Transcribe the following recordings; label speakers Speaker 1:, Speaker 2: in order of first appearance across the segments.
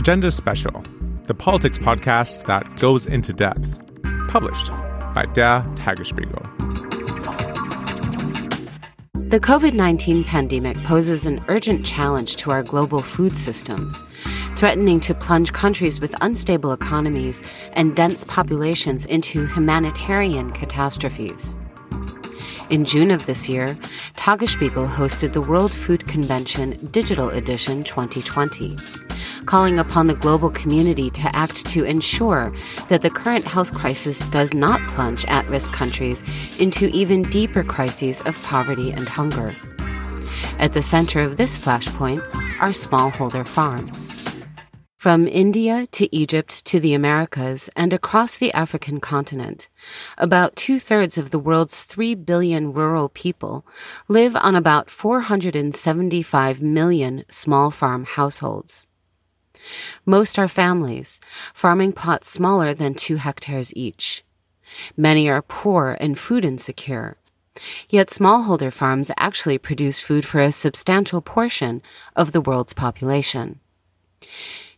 Speaker 1: Agenda Special, the politics podcast that goes into depth, published by Der Tagesspiegel.
Speaker 2: The COVID 19 pandemic poses an urgent challenge to our global food systems, threatening to plunge countries with unstable economies and dense populations into humanitarian catastrophes. In June of this year, Tagesspiegel hosted the World Food Convention Digital Edition 2020, calling upon the global community to act to ensure that the current health crisis does not plunge at risk countries into even deeper crises of poverty and hunger. At the center of this flashpoint are smallholder farms. From India to Egypt to the Americas and across the African continent, about two thirds of the world's 3 billion rural people live on about 475 million small farm households. Most are families, farming plots smaller than two hectares each. Many are poor and food insecure. Yet smallholder farms actually produce food for a substantial portion of the world's population.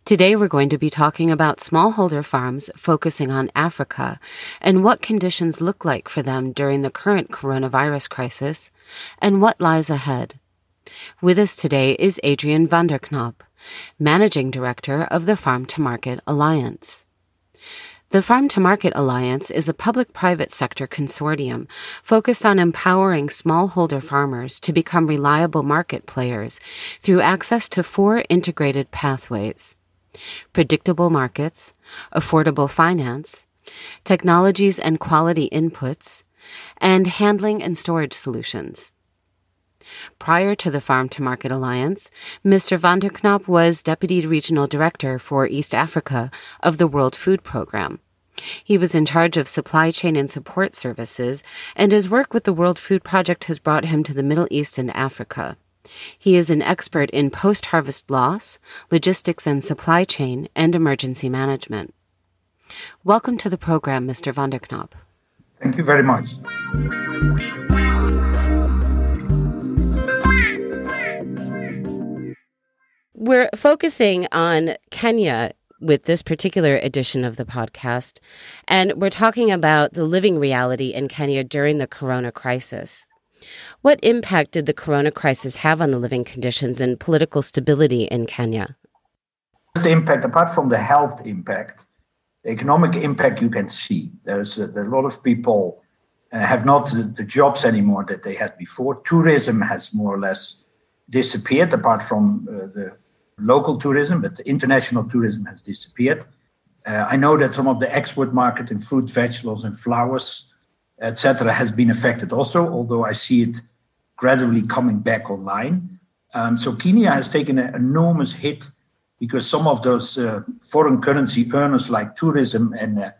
Speaker 2: Today we're going to be talking about smallholder farms focusing on Africa and what conditions look like for them during the current coronavirus crisis and what lies ahead. With us today is Adrian van der Knaap, Managing Director of the Farm to Market Alliance. The Farm to Market Alliance is a public private sector consortium focused on empowering smallholder farmers to become reliable market players through access to four integrated pathways predictable markets, affordable finance, technologies and quality inputs, and handling and storage solutions. Prior to the Farm to Market Alliance, Mr. van der Knaap was Deputy Regional Director for East Africa of the World Food Program. He was in charge of supply chain and support services, and his work with the World Food Project has brought him to the Middle East and Africa. He is an expert in post harvest loss, logistics and supply chain, and emergency management. Welcome to the program, Mr. van der Knaap.
Speaker 3: Thank you very much.
Speaker 2: We're focusing on Kenya with this particular edition of the podcast, and we're talking about the living reality in Kenya during the corona crisis. What impact did the corona crisis have on the living conditions and political stability in Kenya?
Speaker 3: The impact, apart from the health impact, the economic impact you can see. There's a, a lot of people uh, have not the, the, jobs anymore that they had before. Tourism has more or less disappeared, apart from uh, the local tourism, but the international tourism has disappeared. Uh, I know that some of the export market in fruit, vegetables, and flowers etc., has been affected also, although I see it gradually coming back online. Um, so Kenya has taken an enormous hit because some of those uh, foreign currency earners like tourism and uh,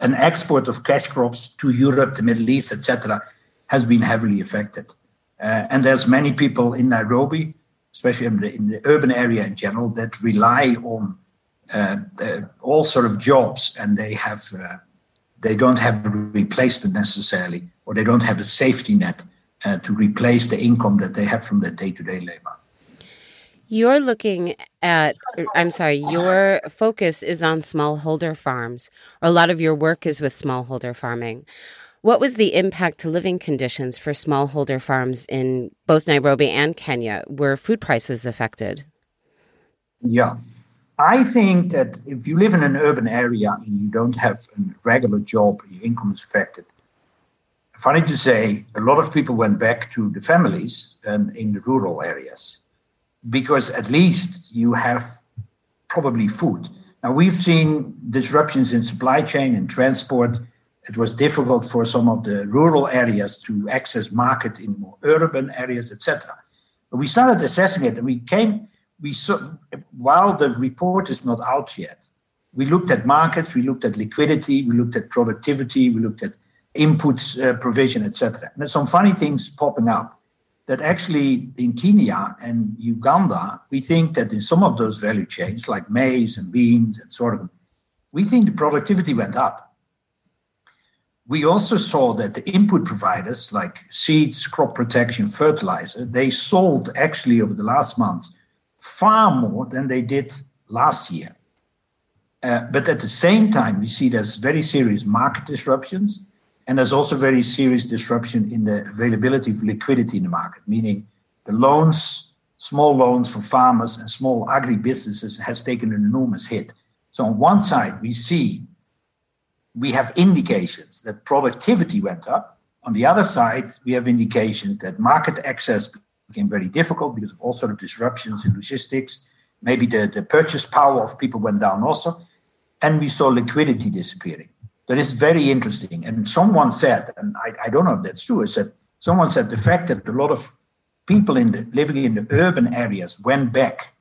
Speaker 3: an export of cash crops to Europe, the Middle East, etc., has been heavily affected. Uh, and there's many people in Nairobi, especially in the, in the urban area in general, that rely on uh, all sort of jobs, and they have uh, they don't have a replacement necessarily, or they don't have a safety net uh, to replace the income that they have from their day to day labor.
Speaker 2: You're looking at, I'm sorry, your focus is on smallholder farms, or a lot of your work is with smallholder farming. What was the impact to living conditions for smallholder farms in both Nairobi and Kenya? Were food prices affected?
Speaker 3: Yeah. I think that if you live in an urban area and you don't have a regular job, your income is affected. Funny to say, a lot of people went back to the families um, in the rural areas because at least you have probably food. Now, we've seen disruptions in supply chain and transport. It was difficult for some of the rural areas to access market in more urban areas, etc. We started assessing it and we came we saw, while the report is not out yet, we looked at markets, we looked at liquidity, we looked at productivity, we looked at inputs uh, provision, etc. And there's some funny things popping up that actually in Kenya and Uganda, we think that in some of those value chains, like maize and beans and sorghum, we think the productivity went up. We also saw that the input providers like seeds, crop protection, fertilizer, they sold actually over the last months far more than they did last year. Uh, but at the same time, we see there's very serious market disruptions, and there's also very serious disruption in the availability of liquidity in the market, meaning the loans, small loans for farmers and small agri businesses has taken an enormous hit. So on one side, we see we have indications that productivity went up. On the other side, we have indications that market access became very difficult because of all sort of disruptions in logistics. Maybe the, the purchase power of people went down also. And we saw liquidity disappearing. That is very interesting. And someone said, and I, I don't know if that's true, is that someone said the fact that a lot of people in the, living in the urban areas went back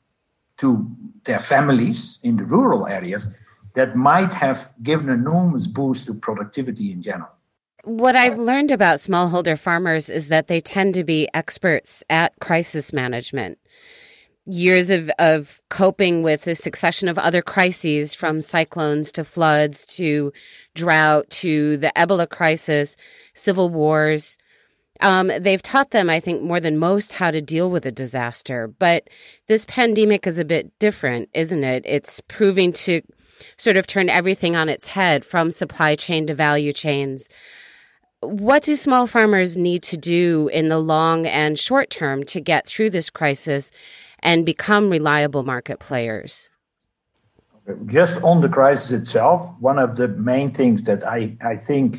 Speaker 3: to their families in the rural areas that might have given an enormous boost to productivity in general.
Speaker 2: What I've learned about smallholder farmers is that they tend to be experts at crisis management. Years of, of coping with a succession of other crises from cyclones to floods to drought to the Ebola crisis, civil wars. Um, they've taught them, I think, more than most how to deal with a disaster. But this pandemic is a bit different, isn't it? It's proving to sort of turn everything on its head from supply chain to value chains. What do small farmers need to do in the long and short term to get through this crisis and become reliable market players?
Speaker 3: Just on the crisis itself, one of the main things that I, I think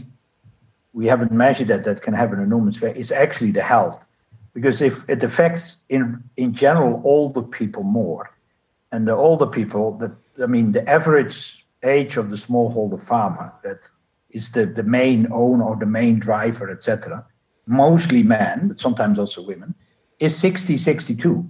Speaker 3: we haven't measured that that can have an enormous effect is actually the health. Because if it affects in in general older people more, and the older people that I mean, the average age of the smallholder farmer that is the, the main owner or the main driver, etc., mostly men, but sometimes also women, is 60, 62.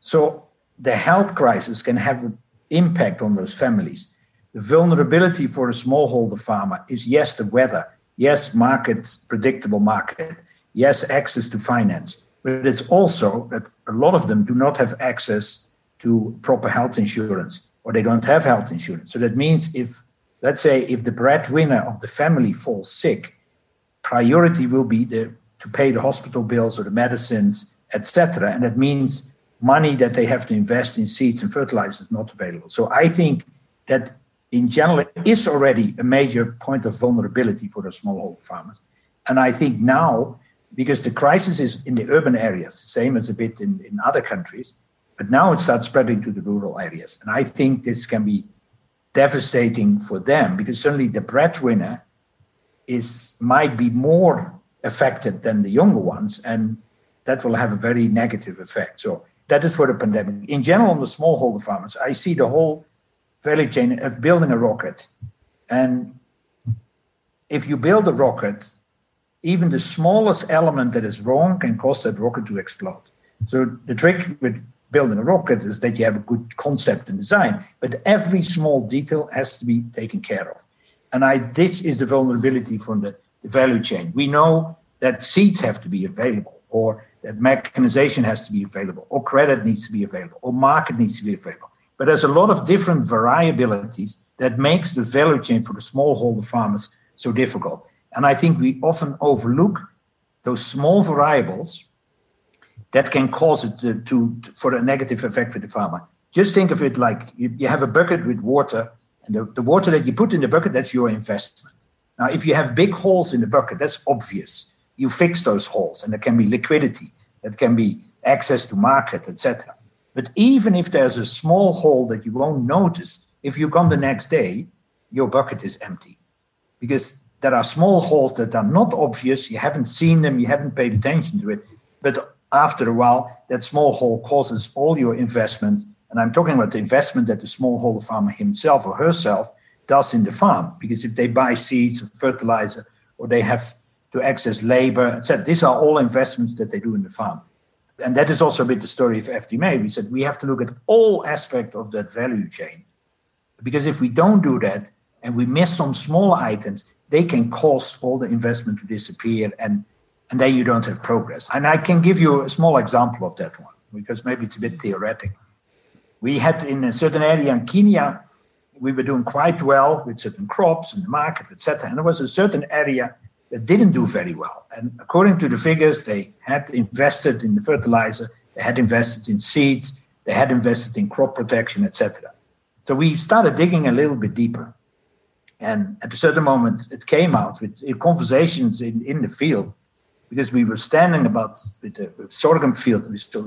Speaker 3: So the health crisis can have an impact on those families. The vulnerability for a smallholder farmer is yes, the weather, yes, market, predictable market, yes, access to finance, but it's also that a lot of them do not have access to proper health insurance or they don't have health insurance. So that means if, let's say, if the breadwinner of the family falls sick, priority will be the, to pay the hospital bills or the medicines, etc. And that means money that they have to invest in seeds and fertilizers not available. So I think that in general it is already a major point of vulnerability for the smallholder farmers. And I think now, because the crisis is in the urban areas, same as a bit in, in other countries, but now it starts spreading to the rural areas. And I think this can be devastating for them because suddenly the breadwinner is might be more affected than the younger ones. And that will have a very negative effect. So that is for the pandemic. In general, on the smallholder farmers, I see the whole value chain of building a rocket. And if you build a rocket, even the smallest element that is wrong can cause that rocket to explode. So the trick with building a rocket is that you have a good concept and design, but every small detail has to be taken care of. And I, this is the vulnerability from the, the value chain. We know that seeds have to be available, or that mechanization has to be available, or credit needs to be available, or market needs to be available. But there's a lot of different variabilities that makes the value chain for the smallholder farmers so difficult. And I think we often overlook those small variables that can cause it to, to, for a negative effect for the farmer. Just think of it like you, you have a bucket with water, and the, the water that you put in the bucket, that's your investment. Now, if you have big holes in the bucket, that's obvious. You fix those holes, and there can be liquidity, that can be access to market, etc. But even if there's a small hole that you won't notice, if you come the next day, your bucket is empty. Because there are small holes that are not obvious, you haven't seen them, you haven't paid attention to it, but after a while, that small hole causes all your investment, and I'm talking about the investment that the smallholder farmer himself or herself does in the farm. Because if they buy seeds or fertilizer, or they have to access labor, etc., these are all investments that they do in the farm. And that is also a bit the story of FtMA. We said we have to look at all aspects of that value chain. Because if we don't do that and we miss some small items, they can cause all the investment to disappear and and then you don't have progress. And I can give you a small example of that one because maybe it's a bit theoretic. We had in a certain area in Kenya, we were doing quite well with certain crops and the market, etc. And there was a certain area that didn't do very well. And according to the figures, they had invested in the fertilizer, they had invested in seeds, they had invested in crop protection, etc. So we started digging a little bit deeper. And at a certain moment, it came out with, conversations in, in the field because we were standing about with the sorghum field. We saw,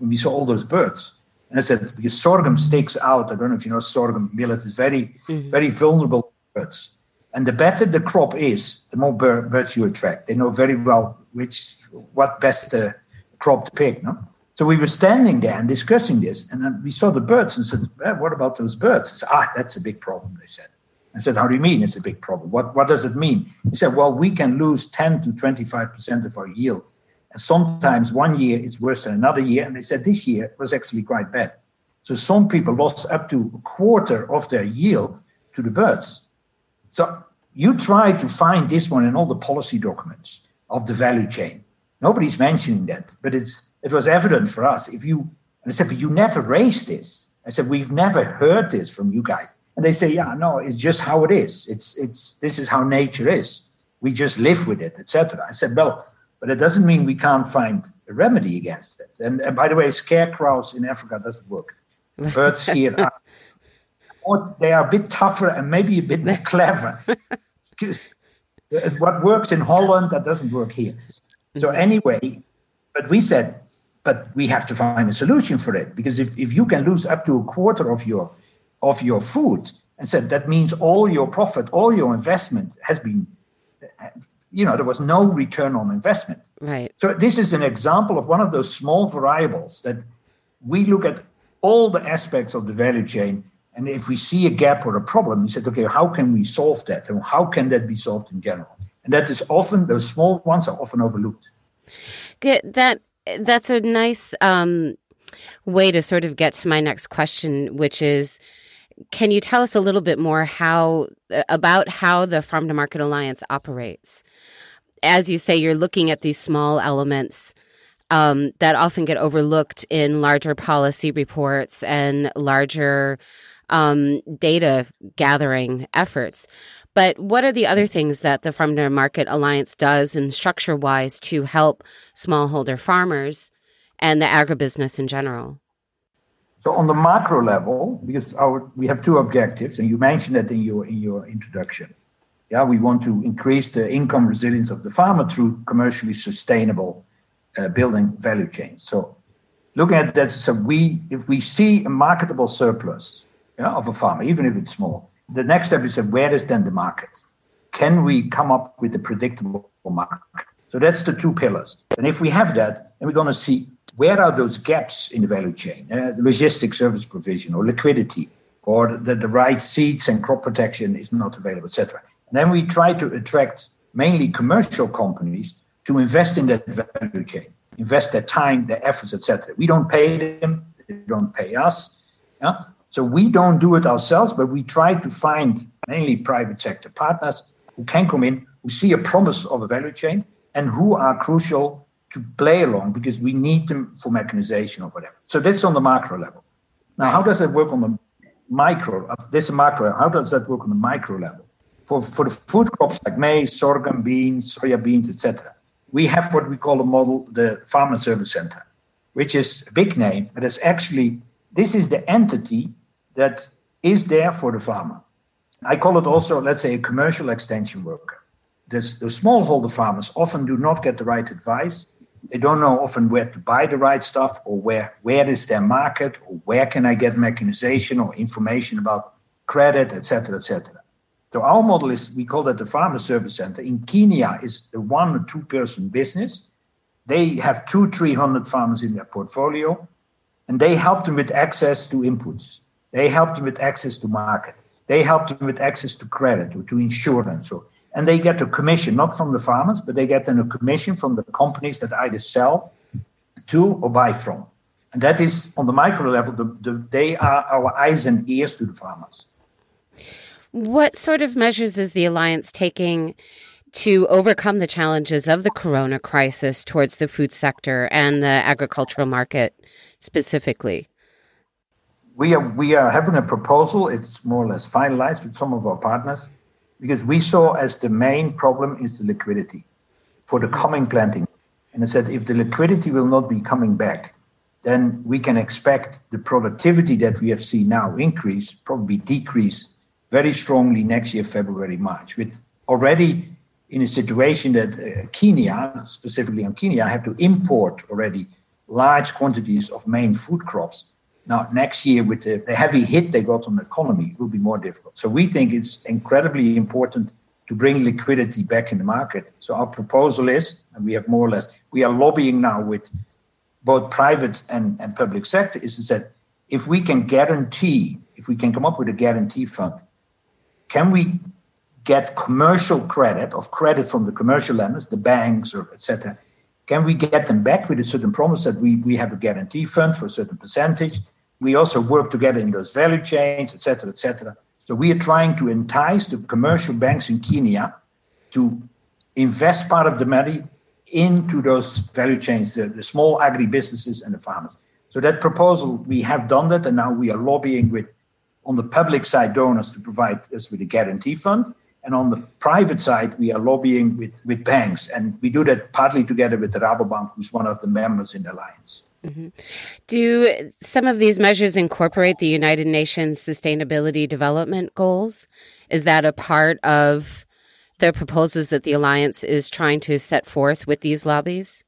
Speaker 3: we saw all those birds. And I said, because sorghum stakes out. I don't know if you know sorghum millet is very, mm-hmm. very vulnerable birds. And the better the crop is, the more birds you attract. They know very well which what best uh, crop to pick. No? So we were standing there and discussing this, and then we saw the birds and said, well, "What about those birds?" Said, "Ah, that's a big problem." They said. I said, "How do you mean it's a big problem? What what does it mean?" He said, "Well, we can lose 10 to 25 percent of our yield, and sometimes one year is worse than another year." And they said this year was actually quite bad. So some people lost up to a quarter of their yield to the birds. So you try to find this one in all the policy documents of the value chain. Nobody's mentioning that, but it's it was evident for us. If you I said, but you never raised this. I said, we've never heard this from you guys. And they say, yeah, no, it's just how it is. It's it's this is how nature is. We just live with it, etc. I said, well, but it doesn't mean we can't find a remedy against it. And, and by the way, scarecrows in Africa doesn't work. Birds here are, or they are a bit tougher and maybe a bit more clever. what works in Holland that doesn't work here. So mm-hmm. anyway, but we said, but we have to find a solution for it because if, if you can lose up to a quarter of your of your food and said that means all your profit, all your investment has been, you know, there was no return on investment.
Speaker 2: Right.
Speaker 3: So this is an example of one of those small variables that we look at all the aspects of the value chain and if we see a gap or a problem, we said, okay, how can we solve that? And how can that be solved in general? And that is often, those small ones are often overlooked.
Speaker 2: Good. That, that's a nice um, way to sort of get to my next question, which is, can you tell us a little bit more how about how the Farm to Market Alliance operates? As you say, you're looking at these small elements um, that often get overlooked in larger policy reports and larger um, data gathering efforts. But what are the other things that the Farm to Market Alliance does and structure wise to help smallholder farmers and the agribusiness in general?
Speaker 3: So on the macro level, because our we have two objectives, and you mentioned that in your in your introduction. Yeah, we want to increase the income resilience of the farmer through commercially sustainable uh, building value chains. So looking at that, so we if we see a marketable surplus yeah, of a farmer, even if it's small. The next step is where is then the market? Can we come up with a predictable market? So that's the two pillars. And if we have that, then we're going to see where are those gaps in the value chain, uh, logistics service provision or liquidity, or that the right seeds and crop protection is not available, etc. And then we try to attract mainly commercial companies to invest in that value chain, invest their time, their efforts, etc. We don't pay them; they don't pay us. Yeah? So we don't do it ourselves, but we try to find mainly private sector partners who can come in, who see a promise of a value chain, and who are crucial to play along because we need them for mechanization or whatever. So that's on the macro level. Now, how does that work on the micro? Uh, this macro. How does that work on the micro level? For for the food crops like maize, sorghum, beans, soya beans, etc. We have what we call a model, the Farmer Service Center, which is a big name, but it's actually this is the entity that is there for the farmer. I call it also, let's say, a commercial extension worker. The smallholder farmers often do not get the right advice. They don't know often where to buy the right stuff or where, where is their market or where can I get mechanization or information about credit, etc., etc. So our model is, we call that the Farmer Service Center. In Kenya is a one or two person business. They have two, 300 farmers in their portfolio and they help them with access to inputs. They help them with access to market. They help them with access to credit or to insurance. Or, and they get a commission, not from the farmers, but they get a commission from the companies that either sell to or buy from. And that is on the micro level, the, the, they are our eyes and ears to the farmers.
Speaker 2: What sort of measures is the Alliance taking to overcome the challenges of the corona crisis towards the food sector and the agricultural market specifically?
Speaker 3: we are we are having a proposal. It's more or less finalized with some of our partners because we saw as the main problem is the liquidity for the coming planting. And I said if the liquidity will not be coming back, then we can expect the productivity that we have seen now increase, probably decrease very strongly next year, February, March, with already in a situation that uh, Kenya, specifically on Kenya, have to import already large quantities of main food crops. Now, next year, with the, the heavy hit they got on the economy, it will be more difficult. So we think it's incredibly important to bring liquidity back in the market. So our proposal is, and we have more or less, we are lobbying now with both private and, and public sector, is that if we can guarantee, if we can come up with a guarantee fund, can we get commercial credit of credit from the commercial lenders, the banks or etc. Can we get them back with a certain promise that we, we have a guarantee fund for a certain percentage? We also work together in those value chains, etc., etc. So we are trying to entice the commercial banks in Kenya to invest part of the money into those value chains, the, the small agri businesses and the farmers. So that proposal, we have done that, and now we are lobbying with, on the public side, donors to provide us with a guarantee fund. And on the private side, we are lobbying with, with banks. And we do that partly together with the Rabobank, who's one of the members in the alliance.
Speaker 2: Mm-hmm. Do some of these measures incorporate the United Nations Sustainability Development Goals? Is that a part of the proposals that the Alliance is trying to set forth with these lobbies?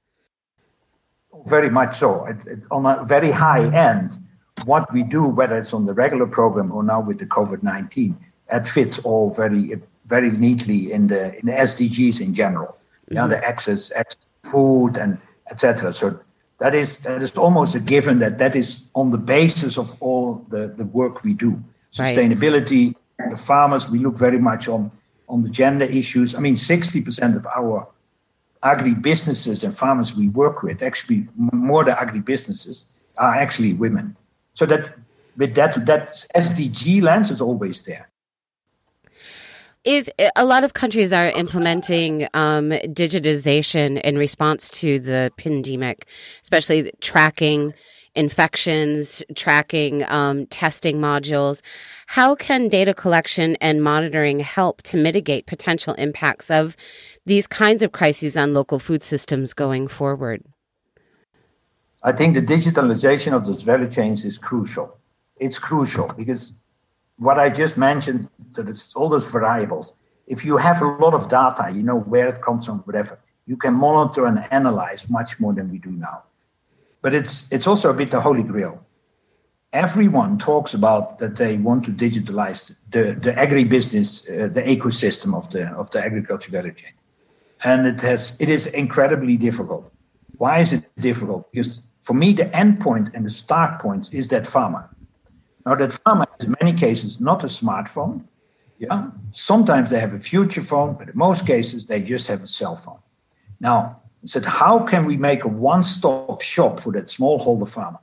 Speaker 3: Very much so. It, it, on a very high end, what we do, whether it's on the regular program or now with the COVID 19, it fits all very very neatly in the in the SDGs in general. Mm-hmm. Yeah, the access, access food and etc. So that is that is almost a given that that is on the basis of all the, the work we do. Sustainability, right. the farmers, we look very much on on the gender issues. I mean, 60% of our agri businesses and farmers we work with, actually more the agri businesses, are actually women. So that with that that SDG lens is always there
Speaker 2: is a lot of countries are implementing um, digitization in response to the pandemic, especially tracking infections, tracking um, testing modules. How can data collection and monitoring help to mitigate potential impacts of these kinds of crises on local food systems going forward?
Speaker 3: I think the digitalization of those value chains is crucial. It's crucial because what I just mentioned, that it's all those variables. If you have a lot of data, you know where it comes from, whatever, you can monitor and analyze much more than we do now. But it's it's also a bit the holy grail. Everyone talks about that they want to digitalize the the agribusiness, uh, the ecosystem of the of the agriculture value chain, and it has it is incredibly difficult. Why is it difficult? Because for me, the end point and the start point is that farmer. Now, that farmer has in many cases not a smartphone. Yeah. Sometimes they have a feature phone, but in most cases they just have a cell phone. Now, I said, how can we make a one-stop shop for that smallholder farmer?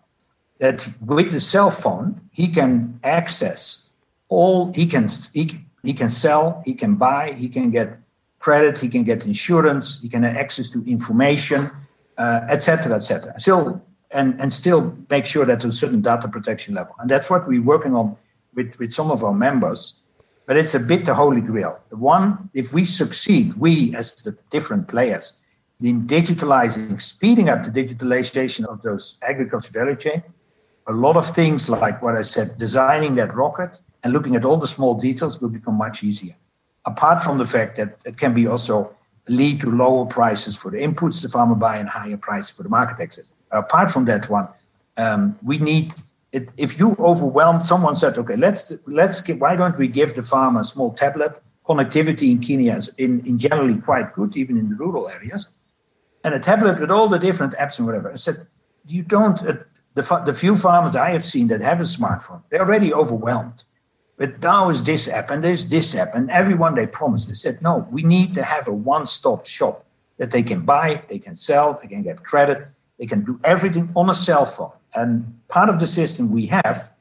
Speaker 3: That with the cell phone, he can access all he can he, he can sell, he can buy, he can get credit, he can get insurance, he can have access to information, etc., uh, etc. Et Still and, and still make sure that there's a certain data protection level. And that's what we're working on with, with some of our members. But it's a bit the holy grail. The one, if we succeed, we as the different players, in digitalizing, speeding up the digitalization of those agriculture value chain, a lot of things like what I said, designing that rocket and looking at all the small details will become much easier. Apart from the fact that it can be also lead to lower prices for the inputs the farmer buy and higher prices for the market access. Apart from that one, um, we need it, if you overwhelm someone said okay let's let's give, why don't we give the farmer a small tablet? Connectivity in kenya is in, in generally quite good even in the rural areas. And a tablet with all the different apps and whatever. I said you don't uh, the, the few farmers i have seen that have a smartphone they're already overwhelmed but now is this app and there's this app, and everyone they promised, they said, no, we need to have a one stop shop that they can buy, they can sell, they can get credit, they can do everything on a cell phone. And part of the system we have,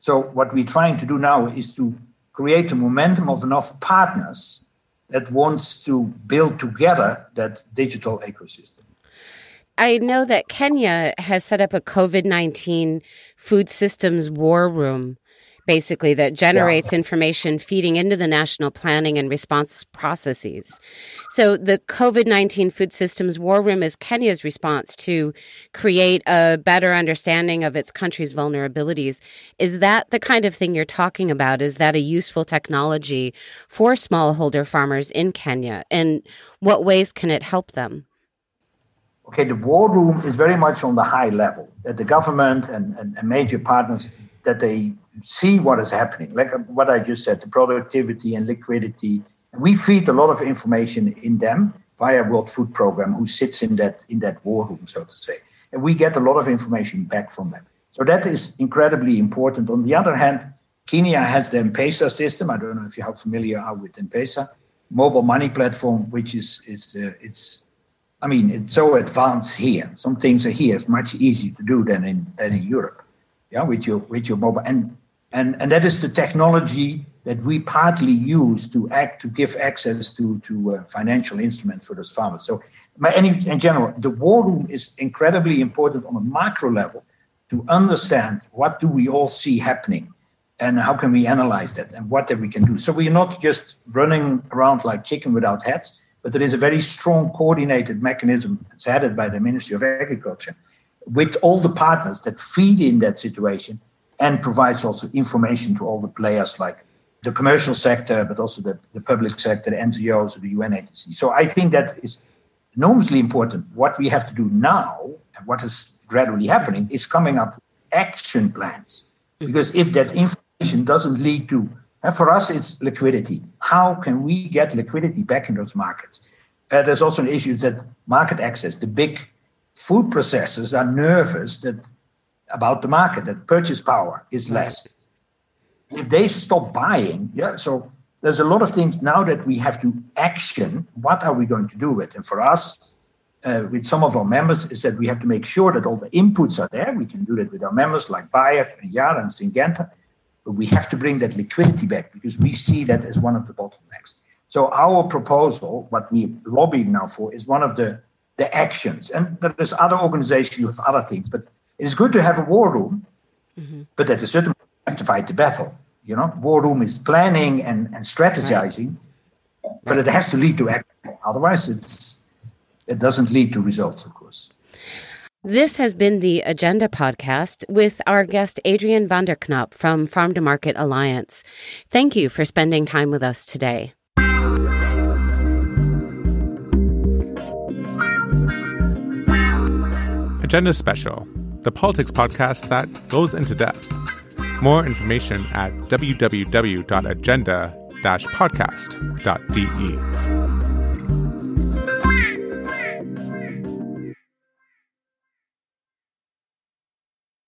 Speaker 3: so what we're trying to do now is to create a momentum of enough partners that wants to build together that digital ecosystem.
Speaker 2: I know that Kenya has set up a COVID 19 food systems war room basically, that generates yeah. information feeding into the national planning and response processes. So the COVID 19 Food Systems War Room is Kenya's response to create a better understanding of its country's vulnerabilities. Is that the kind of thing you're talking about? Is that a useful technology for smallholder farmers in Kenya? And what ways can it help them?
Speaker 3: Okay, the war room is very much on the high level that the government and, and, and major partners that they see what is happening, like what I just said, the productivity and liquidity. We feed a lot of information in them via World Food Program, who sits in that in that war room, so to say, and we get a lot of information back from them. So that is incredibly important. On the other hand, Kenya has the M-Pesa system. I don't know if you are familiar are with M-Pesa, mobile money platform, which is is uh, it's I mean, it's so advanced here. Some things are here. It's much easier to do than in than in Europe. Yeah, with your with your mobile and and and that is the technology that we partly use to act to give access to to uh, financial instruments for those farmers. So, my, any, in general, the war room is incredibly important on a macro level to understand what do we all see happening and how can we analyze that and what that we can do. So we are not just running around like chicken without heads but there is a very strong coordinated mechanism it's headed by the Ministry of Agriculture with all the partners that feed in that situation and provides also information to all the players like the commercial sector, but also the, the public sector, the NGOs, or the UN agencies. So I think that is enormously important. What we have to do now, and what is gradually happening, is coming up with action plans. Because if that information doesn't lead to and for us, it's liquidity. How can we get liquidity back in those markets? Uh, there's also an issue that market access, the big food processors are nervous that about the market, that purchase power is less. If they stop buying, yeah, so there's a lot of things now that we have to action. What are we going to do with? And for us, uh, with some of our members, is that we have to make sure that all the inputs are there. We can do that with our members like Bayer and Yara and Syngenta. But we have to bring that liquidity back because we see that as one of the bottlenecks. So our proposal, what we lobbied now for, is one of the, the actions. And there's other organizations with other things, but it is good to have a war room, mm-hmm. but at a certain point you have to fight the battle. You know, war room is planning and, and strategizing, right. but it has to lead to action. Otherwise, it's it doesn't lead to results, of course.
Speaker 2: This has been the Agenda podcast with our guest Adrian van der Knaap from Farm to Market Alliance. Thank you for spending time with us today.
Speaker 1: Agenda Special, the politics podcast that goes into depth. More information at www.agenda-podcast.de.